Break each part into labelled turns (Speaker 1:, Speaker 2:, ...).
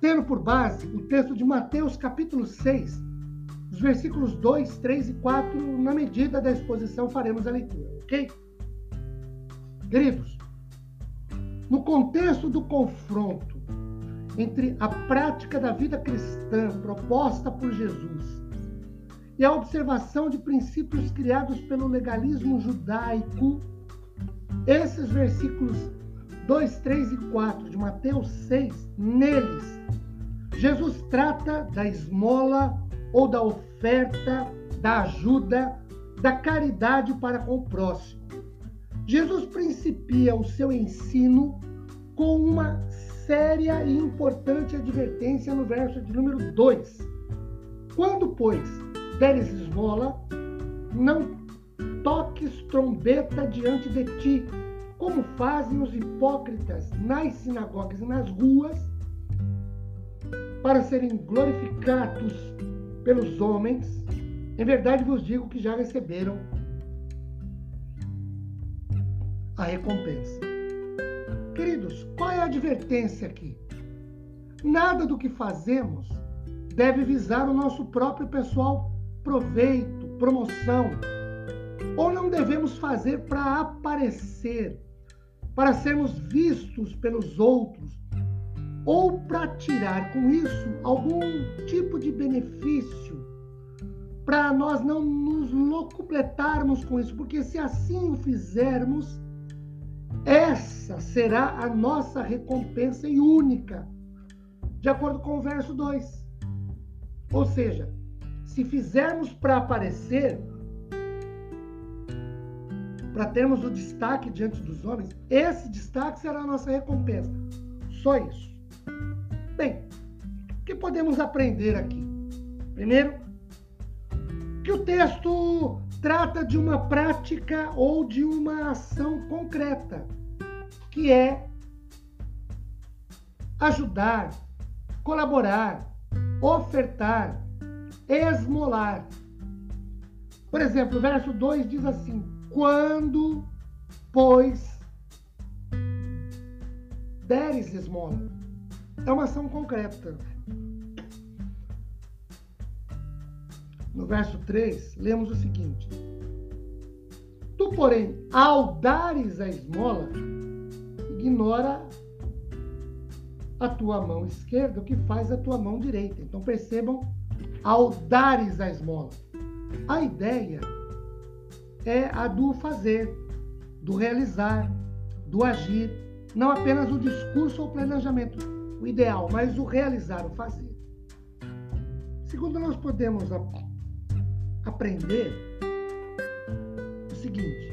Speaker 1: tendo por base o texto de Mateus capítulo 6, os versículos 2, 3 e 4, na medida da exposição faremos a leitura, ok? Queridos, no contexto do confronto entre a prática da vida cristã proposta por Jesus e a observação de princípios criados pelo legalismo judaico, esses versículos 2, 3 e 4 de Mateus 6, neles, Jesus trata da esmola ou da oferta, da ajuda, da caridade para com o próximo. Jesus principia o seu ensino com uma séria e importante advertência no verso de número 2. Quando, pois, deres esmola, não toques trombeta diante de ti, como fazem os hipócritas nas sinagogas e nas ruas, para serem glorificados pelos homens, em verdade vos digo que já receberam a recompensa. Queridos, qual é a advertência aqui? Nada do que fazemos deve visar o nosso próprio pessoal proveito, promoção. Ou não devemos fazer para aparecer, para sermos vistos pelos outros, ou para tirar com isso algum tipo de benefício, para nós não nos locupletarmos com isso, porque se assim o fizermos, essa será a nossa recompensa e única, de acordo com o verso 2. Ou seja, se fizermos para aparecer, para termos o destaque diante dos homens, esse destaque será a nossa recompensa. Só isso. Bem, o que podemos aprender aqui? Primeiro, que o texto trata de uma prática ou de uma ação concreta, que é ajudar, colaborar, ofertar, esmolar. Por exemplo, o verso 2 diz assim: Quando, pois, deres esmola é uma ação concreta. No verso 3, lemos o seguinte: Tu, porém, ao dares a esmola, ignora a tua mão esquerda o que faz a tua mão direita. Então percebam, ao dares a esmola. A ideia é a do fazer, do realizar, do agir, não apenas o discurso ou planejamento o ideal, mas o realizar, o fazer. Segundo, nós podemos aprender o seguinte: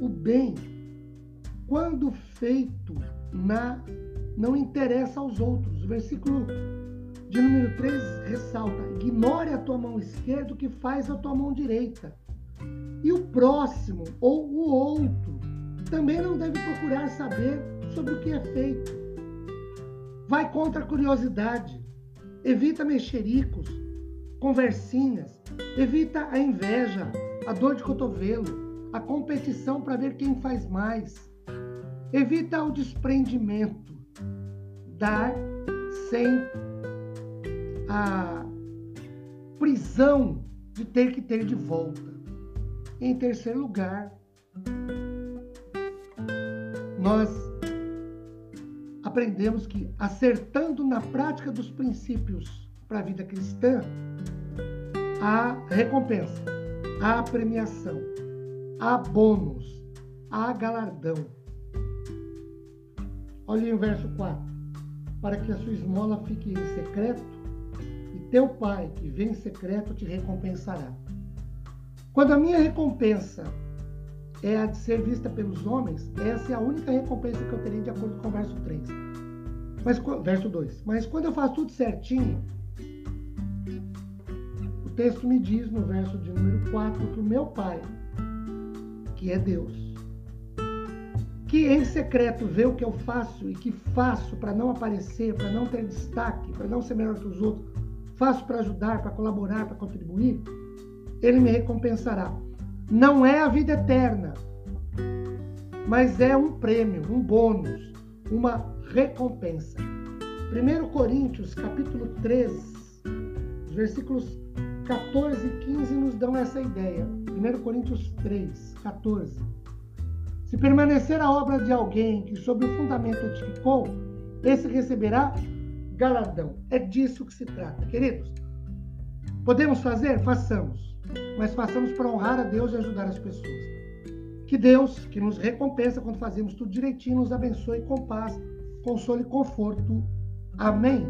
Speaker 1: o bem, quando feito na não interessa aos outros. O versículo de número 3 ressalta: ignore a tua mão esquerda o que faz a tua mão direita. E o próximo ou o outro também não deve procurar saber sobre o que é feito Vai contra a curiosidade. Evita mexericos, conversinhas. Evita a inveja, a dor de cotovelo, a competição para ver quem faz mais. Evita o desprendimento. Dar sem a prisão de ter que ter de volta. Em terceiro lugar, nós aprendemos que, acertando na prática dos princípios para a vida cristã, há recompensa, há premiação, há bônus, há galardão. Olhe o verso 4. Para que a sua esmola fique em secreto, e teu pai, que vem em secreto, te recompensará. Quando a minha recompensa é a de ser vista pelos homens, essa é a única recompensa que eu terei de acordo com o verso 3. Mas, verso 2. Mas quando eu faço tudo certinho, texto me diz, no verso de número 4, que o meu Pai, que é Deus, que em secreto vê o que eu faço e que faço para não aparecer, para não ter destaque, para não ser melhor que os outros, faço para ajudar, para colaborar, para contribuir, ele me recompensará. Não é a vida eterna, mas é um prêmio, um bônus, uma recompensa. 1 Coríntios, capítulo 3, versículos 14 e 15 nos dão essa ideia. 1 Coríntios 3, 14. Se permanecer a obra de alguém que sobre o fundamento edificou, esse receberá galardão. É disso que se trata, queridos. Podemos fazer? Façamos mas façamos para honrar a Deus e ajudar as pessoas. Que Deus, que nos recompensa quando fazemos tudo direitinho, nos abençoe com paz, consolo e conforto. Amém.